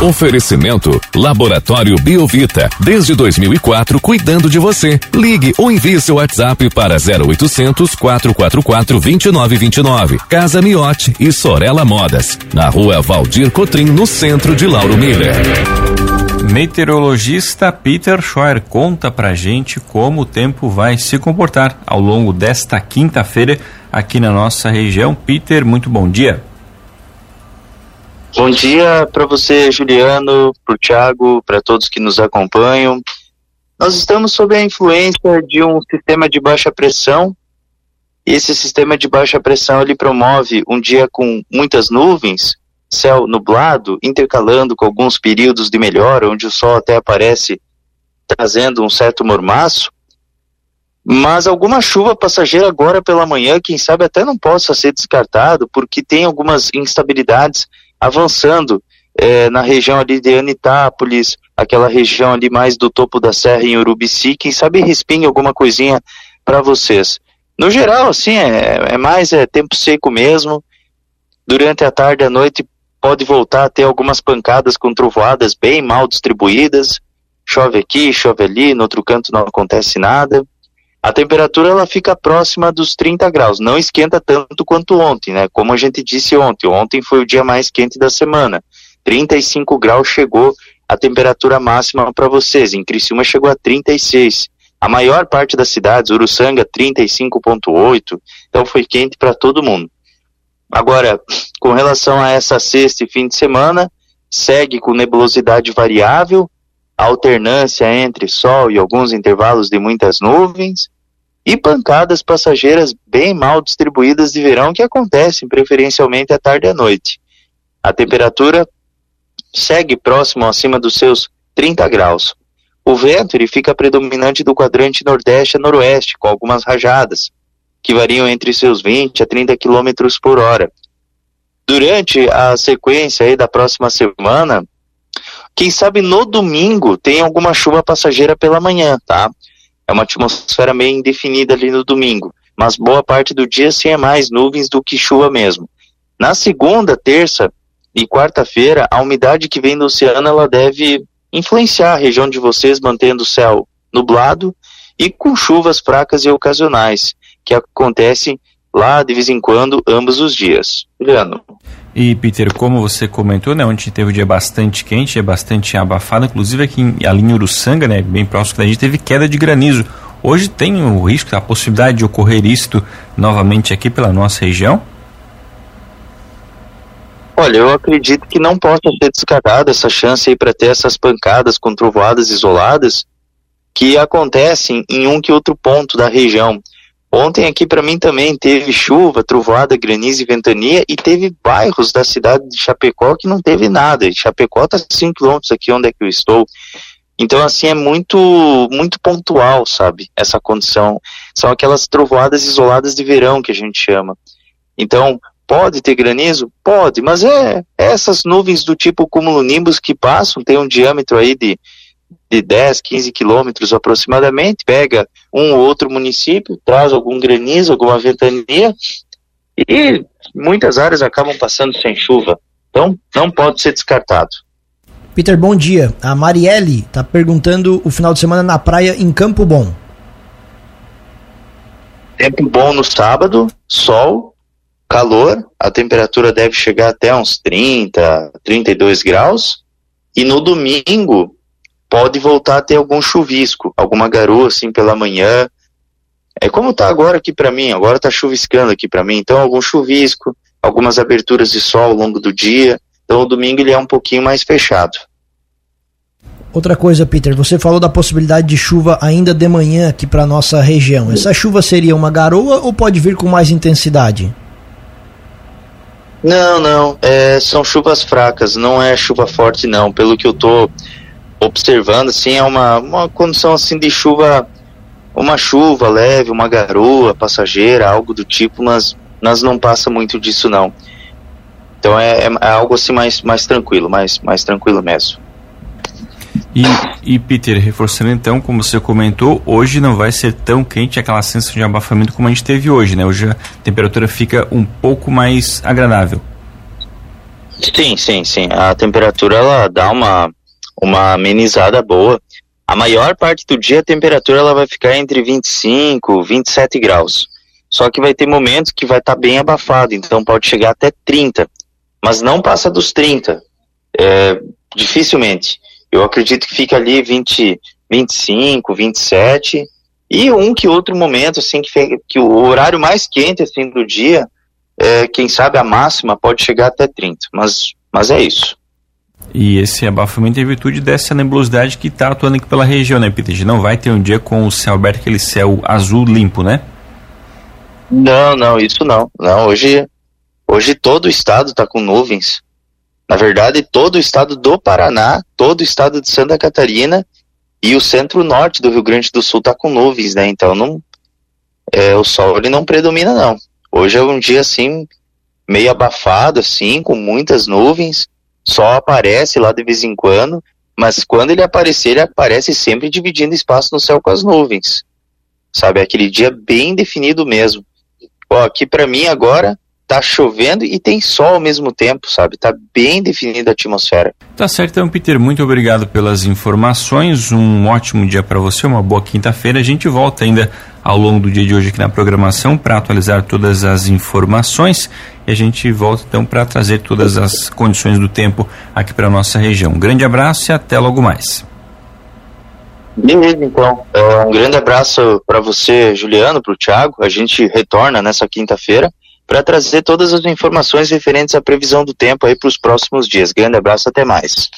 Oferecimento Laboratório Biovita. Desde 2004, cuidando de você. Ligue ou envie seu WhatsApp para 0800 444 2929. Casa Miote e Sorella Modas. Na rua Valdir Cotrim, no centro de Lauro Miller. Meteorologista Peter Scheuer conta pra gente como o tempo vai se comportar ao longo desta quinta-feira aqui na nossa região. Peter, muito bom dia. Bom dia para você, Juliano, para o Thiago, para todos que nos acompanham. Nós estamos sob a influência de um sistema de baixa pressão. Esse sistema de baixa pressão ele promove um dia com muitas nuvens, céu nublado, intercalando com alguns períodos de melhora, onde o sol até aparece trazendo um certo mormaço. Mas alguma chuva passageira agora pela manhã, quem sabe até não possa ser descartado, porque tem algumas instabilidades avançando é, na região ali de Anitápolis, aquela região ali mais do topo da serra em Urubici, quem sabe respingue alguma coisinha para vocês. No geral, assim, é, é mais é tempo seco mesmo. Durante a tarde e a noite pode voltar a ter algumas pancadas com trovoadas bem mal distribuídas. Chove aqui, chove ali, no outro canto não acontece nada. A temperatura ela fica próxima dos 30 graus, não esquenta tanto quanto ontem, né? Como a gente disse ontem, ontem foi o dia mais quente da semana. 35 graus chegou a temperatura máxima para vocês. Em Criciúma chegou a 36. A maior parte das cidades, Uruçanga 35.8, então foi quente para todo mundo. Agora, com relação a essa sexta e fim de semana, segue com nebulosidade variável, alternância entre sol e alguns intervalos de muitas nuvens, e pancadas passageiras bem mal distribuídas de verão que acontecem preferencialmente à tarde e à noite. A temperatura segue próximo acima dos seus 30 graus. O vento ele fica predominante do quadrante nordeste a noroeste, com algumas rajadas, que variam entre seus 20 a 30 km por hora. Durante a sequência aí da próxima semana, quem sabe no domingo tem alguma chuva passageira pela manhã, tá? É uma atmosfera meio indefinida ali no domingo, mas boa parte do dia sim é mais nuvens do que chuva mesmo. Na segunda, terça e quarta-feira, a umidade que vem do oceano ela deve influenciar a região de vocês, mantendo o céu nublado e com chuvas fracas e ocasionais, que acontecem lá de vez em quando, ambos os dias. Juliano. E, Peter, como você comentou, né, ontem teve um dia bastante quente, é bastante abafado, inclusive aqui em, ali em Uruçanga, né, bem próximo da gente, teve queda de granizo. Hoje tem o risco, a possibilidade de ocorrer isto novamente aqui pela nossa região? Olha, eu acredito que não possa ser descartada essa chance aí para ter essas pancadas com trovoadas isoladas que acontecem em um que outro ponto da região. Ontem aqui para mim também teve chuva, trovoada, granizo e ventania e teve bairros da cidade de Chapecó que não teve nada. Chapecó está 5 quilômetros aqui onde é que eu estou. Então assim é muito muito pontual, sabe? Essa condição são aquelas trovoadas isoladas de verão que a gente chama. Então pode ter granizo, pode, mas é, é essas nuvens do tipo cumulonimbus que passam, tem um diâmetro aí de de 10, 15 quilômetros aproximadamente, pega um ou outro município, traz algum granizo, alguma ventania, e muitas áreas acabam passando sem chuva. Então, não pode ser descartado. Peter, bom dia. A Marielle está perguntando o final de semana na praia em Campo Bom. Tempo bom no sábado, sol, calor, a temperatura deve chegar até uns 30, 32 graus. E no domingo, pode voltar a ter algum chuvisco, alguma garoa assim pela manhã. É como tá agora aqui para mim, agora tá chuviscando aqui para mim, então algum chuvisco, algumas aberturas de sol ao longo do dia. Então o domingo ele é um pouquinho mais fechado. Outra coisa, Peter, você falou da possibilidade de chuva ainda de manhã aqui para nossa região. Essa chuva seria uma garoa ou pode vir com mais intensidade? Não, não, é, são chuvas fracas, não é chuva forte não. Pelo que eu tô observando, assim, é uma, uma condição assim de chuva, uma chuva leve, uma garoa passageira, algo do tipo, mas, mas não passa muito disso não. Então é, é, é algo assim mais, mais tranquilo, mais, mais tranquilo mesmo. E, e, Peter, reforçando então, como você comentou, hoje não vai ser tão quente aquela sensação de abafamento como a gente teve hoje, né? Hoje a temperatura fica um pouco mais agradável. Sim, sim, sim. A temperatura ela dá uma, uma amenizada boa. A maior parte do dia a temperatura ela vai ficar entre 25 e 27 graus. Só que vai ter momentos que vai estar tá bem abafado, então pode chegar até 30. Mas não passa dos 30. É, dificilmente. Eu acredito que fica ali 20, 25, 27. E um que outro momento, assim, que, que o horário mais quente, assim, do dia, é, quem sabe a máxima pode chegar até 30. Mas, mas é isso. E esse abafamento é virtude dessa nebulosidade que está atuando aqui pela região, né, Peter? Não vai ter um dia com o céu aberto, aquele céu azul limpo, né? Não, não, isso não. Não, hoje, hoje todo o estado está com nuvens. Na verdade, todo o estado do Paraná, todo o estado de Santa Catarina e o centro-norte do Rio Grande do Sul está com nuvens, né? Então não, é, o sol ele não predomina não. Hoje é um dia assim meio abafado, assim, com muitas nuvens. Só aparece lá de vez em quando, mas quando ele aparecer, ele aparece sempre dividindo espaço no céu com as nuvens. Sabe, aquele dia bem definido mesmo. Ó, aqui para mim agora tá chovendo e tem sol ao mesmo tempo, sabe? Tá bem definida a atmosfera. Tá certo, então, Peter, muito obrigado pelas informações. Um ótimo dia para você, uma boa quinta-feira. A gente volta ainda ao longo do dia de hoje aqui na programação para atualizar todas as informações e a gente volta então para trazer todas as condições do tempo aqui para nossa região. Um grande abraço e até logo mais. Beleza, então. É, um grande abraço para você, Juliano, para o Thiago. A gente retorna nessa quinta-feira para trazer todas as informações referentes à previsão do tempo aí para os próximos dias. Grande abraço, até mais.